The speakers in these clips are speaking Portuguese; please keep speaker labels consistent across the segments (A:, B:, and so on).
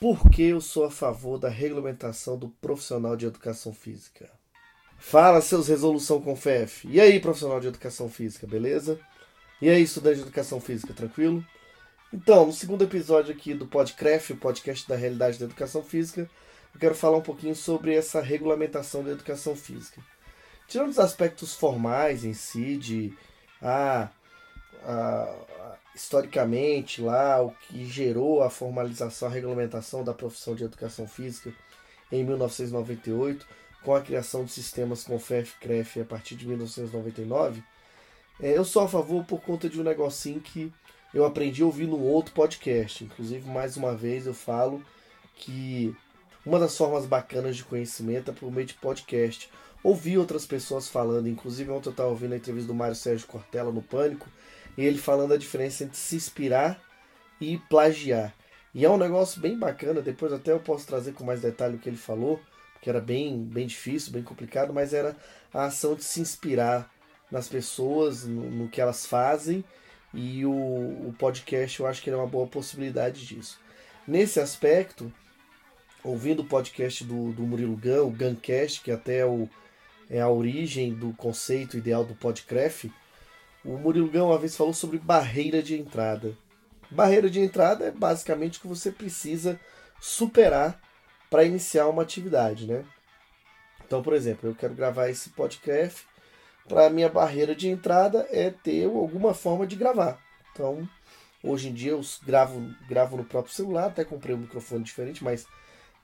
A: Por que eu sou a favor da regulamentação do profissional de educação física? Fala, seus resolução com FEF. E aí, profissional de educação física, beleza? E aí, estudante de educação física, tranquilo? Então, no segundo episódio aqui do Podcraft, o podcast da realidade da educação física, eu quero falar um pouquinho sobre essa regulamentação da educação física. Tirando os aspectos formais em si, de ah, ah, historicamente lá o que gerou a formalização, a regulamentação da profissão de educação física em 1998, com a criação de sistemas com FEF-CREF a partir de 1999, é, eu sou a favor por conta de um negocinho que eu aprendi a ouvir outro podcast. Inclusive, mais uma vez, eu falo que uma das formas bacanas de conhecimento é por meio de podcast. Ouvi outras pessoas falando, inclusive ontem eu estava ouvindo a entrevista do Mário Sérgio Cortella no Pânico, ele falando a diferença entre se inspirar e plagiar. E é um negócio bem bacana, depois até eu posso trazer com mais detalhe o que ele falou, que era bem, bem difícil, bem complicado, mas era a ação de se inspirar nas pessoas, no, no que elas fazem, e o, o podcast eu acho que é uma boa possibilidade disso. Nesse aspecto, ouvindo o podcast do, do Murilo Gun, o Guncast, que até é, o, é a origem do conceito ideal do podcast, o Murilo Gun uma vez falou sobre barreira de entrada. Barreira de entrada é basicamente o que você precisa superar para iniciar uma atividade, né? Então, por exemplo, eu quero gravar esse podcast, para minha barreira de entrada é ter alguma forma de gravar. Então, hoje em dia eu gravo, gravo no próprio celular, até comprei um microfone diferente, mas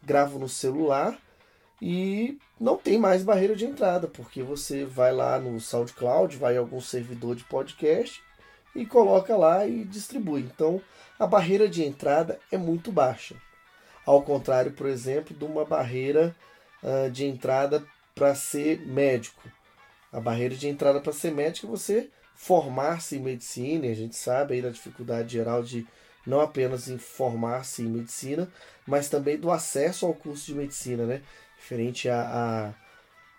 A: gravo no celular e não tem mais barreira de entrada, porque você vai lá no SoundCloud, vai em algum servidor de podcast e coloca lá e distribui. Então, a barreira de entrada é muito baixa. Ao contrário, por exemplo, de uma barreira uh, de entrada para ser médico. A barreira de entrada para ser médico é você formar-se em medicina, a gente sabe aí da dificuldade geral de não apenas em formar-se em medicina, mas também do acesso ao curso de medicina, né? Referente a, a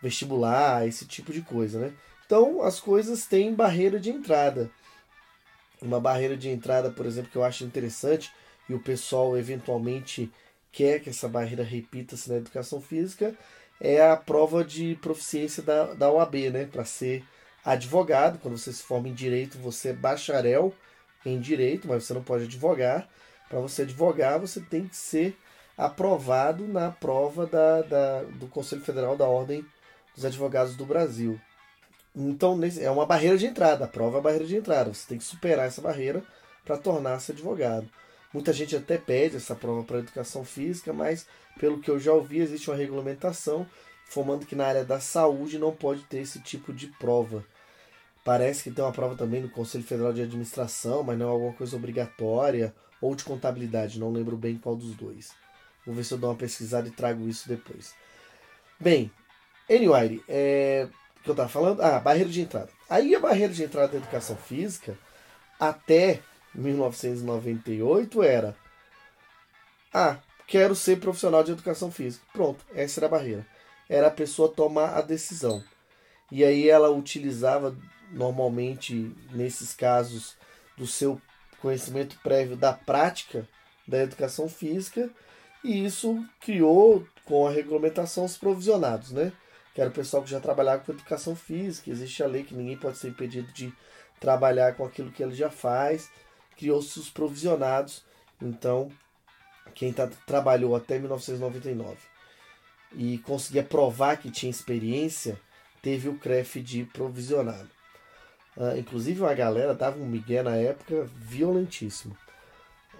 A: vestibular, esse tipo de coisa, né? Então as coisas têm barreira de entrada. Uma barreira de entrada, por exemplo, que eu acho interessante e o pessoal eventualmente quer que essa barreira repita-se na educação física é a prova de proficiência da, da OAB, né? Para ser advogado, quando você se forma em direito, você é bacharel em direito, mas você não pode advogar. Para você advogar, você tem que ser aprovado na prova da, da, do Conselho Federal da Ordem dos Advogados do Brasil. Então, é uma barreira de entrada. A prova é a barreira de entrada. Você tem que superar essa barreira para tornar-se advogado. Muita gente até pede essa prova para educação física, mas pelo que eu já ouvi, existe uma regulamentação informando que na área da saúde não pode ter esse tipo de prova. Parece que tem uma prova também no Conselho Federal de Administração, mas não é alguma coisa obrigatória, ou de contabilidade, não lembro bem qual dos dois. Vou ver se eu dou uma pesquisada e trago isso depois. Bem, anyway, é, que eu estava falando? Ah, barreira de entrada. Aí a barreira de entrada da educação física, até 1998 era: Ah, quero ser profissional de educação física. Pronto, essa era a barreira. Era a pessoa tomar a decisão. E aí ela utilizava normalmente, nesses casos, do seu conhecimento prévio da prática da educação física, e isso criou, com a regulamentação, os provisionados, né? Que era o pessoal que já trabalhava com educação física, existe a lei que ninguém pode ser impedido de trabalhar com aquilo que ele já faz, criou-se os provisionados. Então, quem tá, trabalhou até 1999 e conseguia provar que tinha experiência, teve o CREF de provisionado. Uh, inclusive, uma galera dava um migué na época violentíssimo.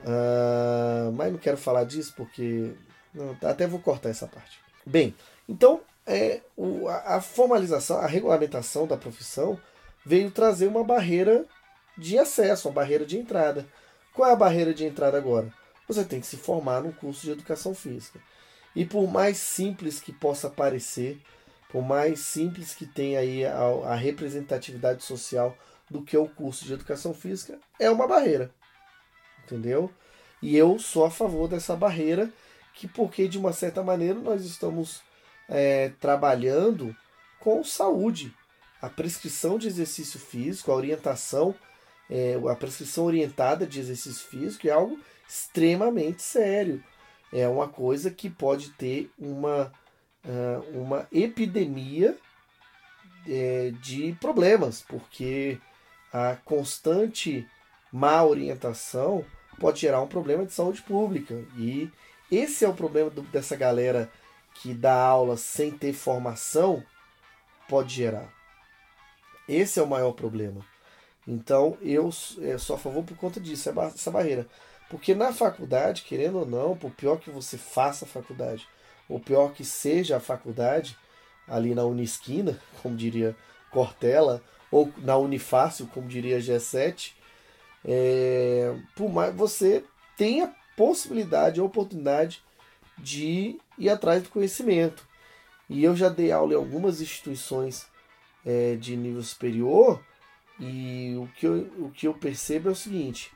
A: Uh, mas não quero falar disso porque. Não, até vou cortar essa parte. Bem, então é, o, a, formalização, a regulamentação da profissão veio trazer uma barreira de acesso, uma barreira de entrada. Qual é a barreira de entrada agora? Você tem que se formar num curso de educação física. E por mais simples que possa parecer, por mais simples que tenha aí a, a representatividade social do que o curso de educação física, é uma barreira. Entendeu? E eu sou a favor dessa barreira, que porque de uma certa maneira nós estamos é, trabalhando com saúde. A prescrição de exercício físico, a orientação é, a prescrição orientada de exercício físico é algo extremamente sério. é uma coisa que pode ter uma, uma epidemia é, de problemas, porque a constante má orientação pode gerar um problema de saúde pública. E esse é o problema do, dessa galera que dá aula sem ter formação, pode gerar. Esse é o maior problema. Então eu sou a favor por conta disso, essa barreira. Porque na faculdade, querendo ou não, por pior que você faça a faculdade, ou pior que seja a faculdade, ali na Unisquina, como diria Cortella, ou na Unifácil, como diria G7, é, por mais você tem a possibilidade, a oportunidade de ir atrás do conhecimento. E eu já dei aula em algumas instituições é, de nível superior e o que, eu, o que eu percebo é o seguinte,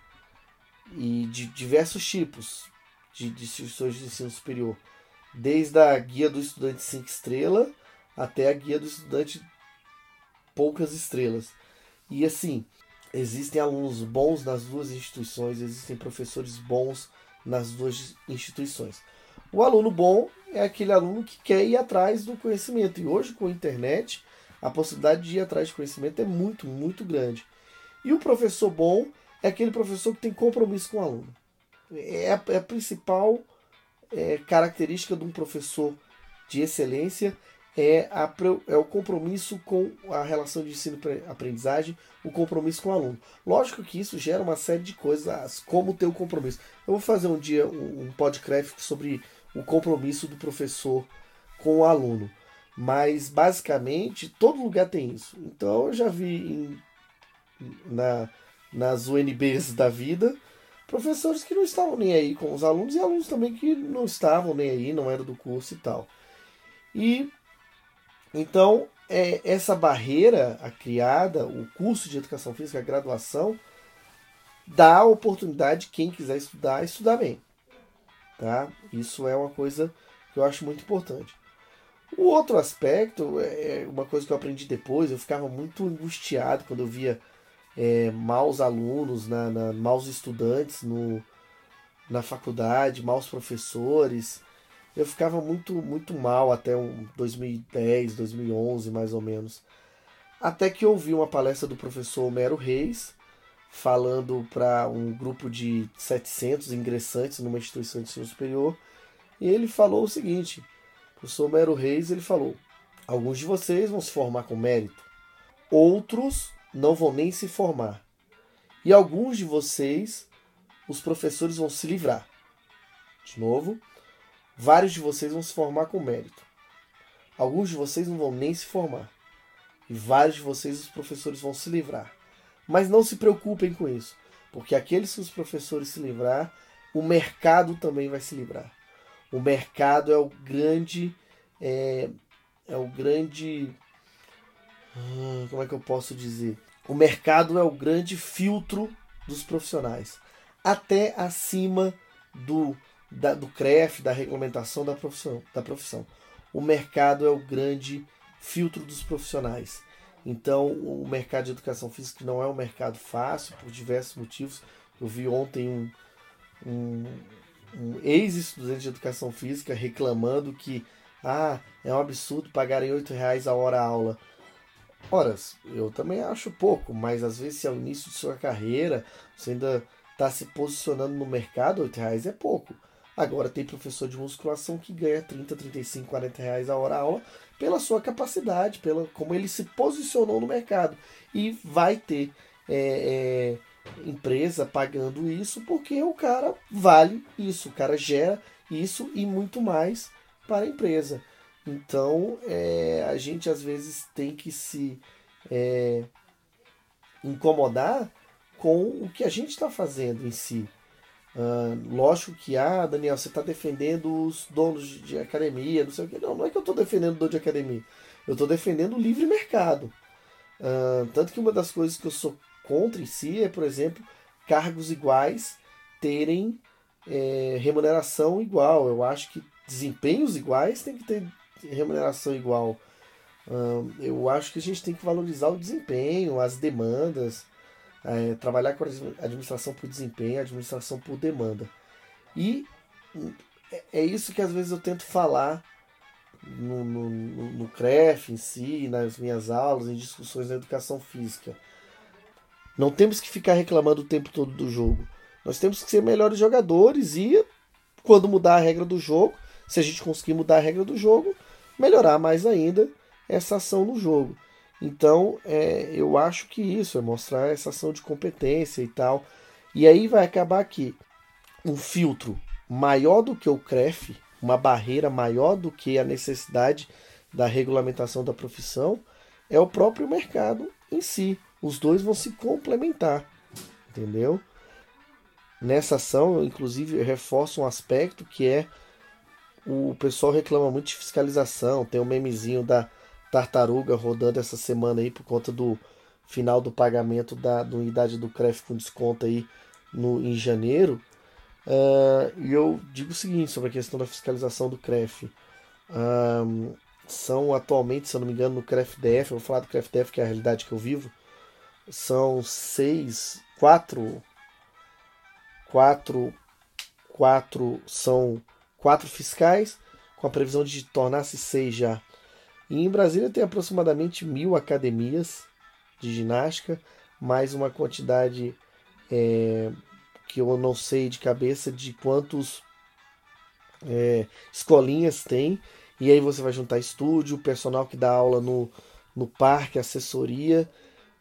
A: e de diversos tipos de, de instituições de ensino superior, desde a guia do estudante 5 estrelas até a guia do estudante poucas estrelas. E assim, existem alunos bons nas duas instituições, existem professores bons nas duas instituições. O aluno bom é aquele aluno que quer ir atrás do conhecimento. E hoje, com a internet, a possibilidade de ir atrás de conhecimento é muito, muito grande. E o professor bom é aquele professor que tem compromisso com o aluno. É a, é a principal é, característica de um professor de excelência é, a, é o compromisso com a relação de ensino-aprendizagem, o compromisso com o aluno. Lógico que isso gera uma série de coisas, como ter o compromisso. Eu vou fazer um dia um, um podcast sobre o compromisso do professor com o aluno. Mas basicamente todo lugar tem isso. Então eu já vi em, na, nas UNBs da vida professores que não estavam nem aí com os alunos e alunos também que não estavam nem aí, não era do curso e tal. E então é, essa barreira a criada, o curso de educação física, a graduação, dá a oportunidade de quem quiser estudar, estudar bem. Tá? Isso é uma coisa que eu acho muito importante. O outro aspecto é, é uma coisa que eu aprendi depois. Eu ficava muito angustiado quando eu via é, maus alunos, na, na, maus estudantes no, na faculdade, maus professores. Eu ficava muito, muito mal até um 2010, 2011 mais ou menos. Até que ouvi uma palestra do professor Homero Reis, falando para um grupo de 700 ingressantes numa instituição de ensino superior, e ele falou o seguinte: o professor Homero Reis ele falou: alguns de vocês vão se formar com mérito, outros não vão nem se formar, e alguns de vocês, os professores vão se livrar. De novo, vários de vocês vão se formar com mérito, alguns de vocês não vão nem se formar, e vários de vocês, os professores, vão se livrar. Mas não se preocupem com isso, porque aqueles que os professores se livrar, o mercado também vai se livrar. O mercado é o grande. É, é o grande. Hum, como é que eu posso dizer? O mercado é o grande filtro dos profissionais. Até acima do, da, do CREF, da regulamentação da profissão, da profissão. O mercado é o grande filtro dos profissionais. Então, o mercado de educação física não é um mercado fácil, por diversos motivos. Eu vi ontem um, um, um ex-estudante de educação física reclamando que ah, é um absurdo pagarem R$ reais a hora aula. Ora, eu também acho pouco, mas às vezes se é o início de sua carreira, você ainda está se posicionando no mercado, R$ reais é pouco. Agora tem professor de musculação que ganha 30, 35, 40 reais a hora a aula pela sua capacidade, pela como ele se posicionou no mercado. E vai ter é, é, empresa pagando isso porque o cara vale isso, o cara gera isso e muito mais para a empresa. Então é, a gente às vezes tem que se é, incomodar com o que a gente está fazendo em si. Uh, lógico que, ah, Daniel, você está defendendo os donos de academia, não sei o que. Não, não é que eu estou defendendo dono de academia. Eu estou defendendo o livre mercado. Uh, tanto que uma das coisas que eu sou contra em si é, por exemplo, cargos iguais terem é, remuneração igual. Eu acho que desempenhos iguais tem que ter remuneração igual. Uh, eu acho que a gente tem que valorizar o desempenho, as demandas é, trabalhar com a administração por desempenho, administração por demanda. E é, é isso que às vezes eu tento falar no, no, no CREF em si, nas minhas aulas, em discussões da educação física. Não temos que ficar reclamando o tempo todo do jogo. Nós temos que ser melhores jogadores e, quando mudar a regra do jogo, se a gente conseguir mudar a regra do jogo, melhorar mais ainda essa ação no jogo. Então, é, eu acho que isso é mostrar essa ação de competência e tal. E aí vai acabar que um filtro maior do que o CREF, uma barreira maior do que a necessidade da regulamentação da profissão, é o próprio mercado em si. Os dois vão se complementar, entendeu? Nessa ação, eu, inclusive, eu reforço um aspecto que é o pessoal reclama muito de fiscalização. Tem um memezinho da tartaruga rodando essa semana aí por conta do final do pagamento da, da unidade do CREF com desconto aí no, em janeiro. Uh, e eu digo o seguinte sobre a questão da fiscalização do CREF. São atualmente, se eu não me engano, no CREF-DF, eu vou falar do CREF-DF, que é a realidade que eu vivo, são seis, quatro, quatro, quatro, são quatro fiscais, com a previsão de tornar-se seis já. E em Brasília tem aproximadamente mil academias de ginástica, mais uma quantidade é, que eu não sei de cabeça de quantos é, escolinhas tem. E aí você vai juntar estúdio, personal que dá aula no, no parque, assessoria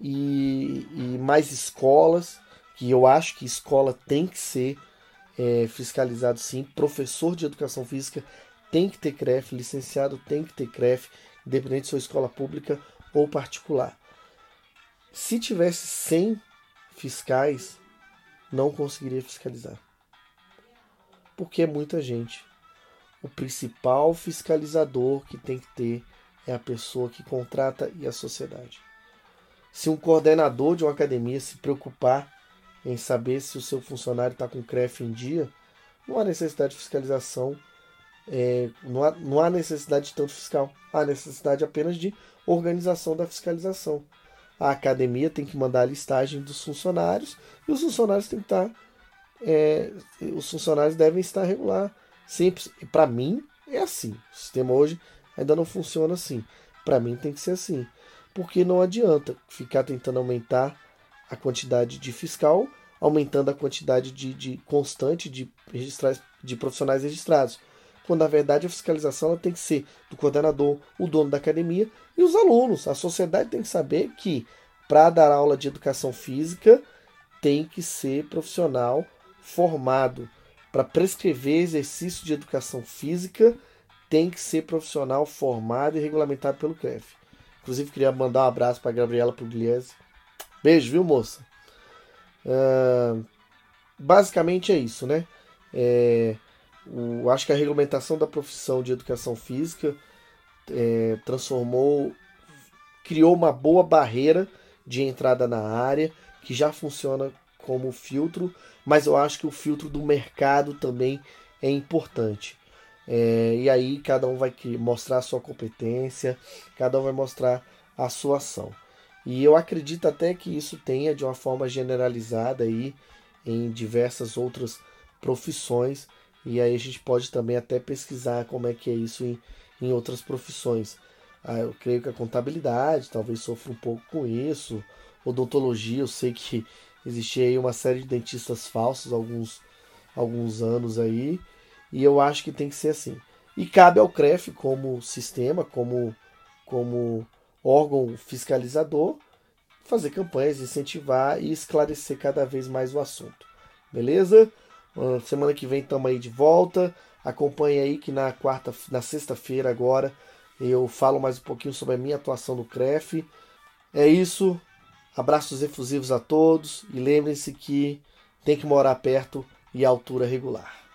A: e, e mais escolas, que eu acho que escola tem que ser é, fiscalizado sim. Professor de educação física tem que ter CREF, licenciado tem que ter CREF, independente se for escola pública ou particular. Se tivesse 100 fiscais, não conseguiria fiscalizar. Porque é muita gente. O principal fiscalizador que tem que ter é a pessoa que contrata e a sociedade. Se um coordenador de uma academia se preocupar em saber se o seu funcionário está com CREF em dia, não há necessidade de fiscalização, é, não, há, não há necessidade de tanto fiscal, há necessidade apenas de organização da fiscalização. A academia tem que mandar a listagem dos funcionários e os funcionários têm que estar. É, os funcionários devem estar regular. Sempre. Para mim, é assim. O sistema hoje ainda não funciona assim. Para mim, tem que ser assim. Porque não adianta ficar tentando aumentar a quantidade de fiscal, aumentando a quantidade de, de constante de, de profissionais registrados quando na verdade a fiscalização ela tem que ser do coordenador, o dono da academia e os alunos. A sociedade tem que saber que para dar aula de educação física tem que ser profissional formado. Para prescrever exercício de educação física tem que ser profissional formado e regulamentado pelo CREF. Inclusive queria mandar um abraço para Gabriela Pugliese. Beijo, viu, moça? Uh, basicamente é isso, né? É, o, acho que a regulamentação da profissão de educação física é, transformou, criou uma boa barreira de entrada na área que já funciona como filtro, mas eu acho que o filtro do mercado também é importante. É, e aí cada um vai mostrar a sua competência, cada um vai mostrar a sua ação. E eu acredito até que isso tenha de uma forma generalizada aí em diversas outras profissões e aí a gente pode também até pesquisar como é que é isso em, em outras profissões. Ah, eu creio que a contabilidade talvez sofra um pouco com isso. Odontologia, eu sei que existia aí uma série de dentistas falsos alguns, alguns anos aí. E eu acho que tem que ser assim. E cabe ao CREF como sistema, como, como órgão fiscalizador, fazer campanhas, incentivar e esclarecer cada vez mais o assunto. Beleza? Semana que vem estamos aí de volta. Acompanhe aí que na quarta, na sexta-feira agora eu falo mais um pouquinho sobre a minha atuação no CREF. É isso. Abraços efusivos a todos e lembrem-se que tem que morar perto e altura regular.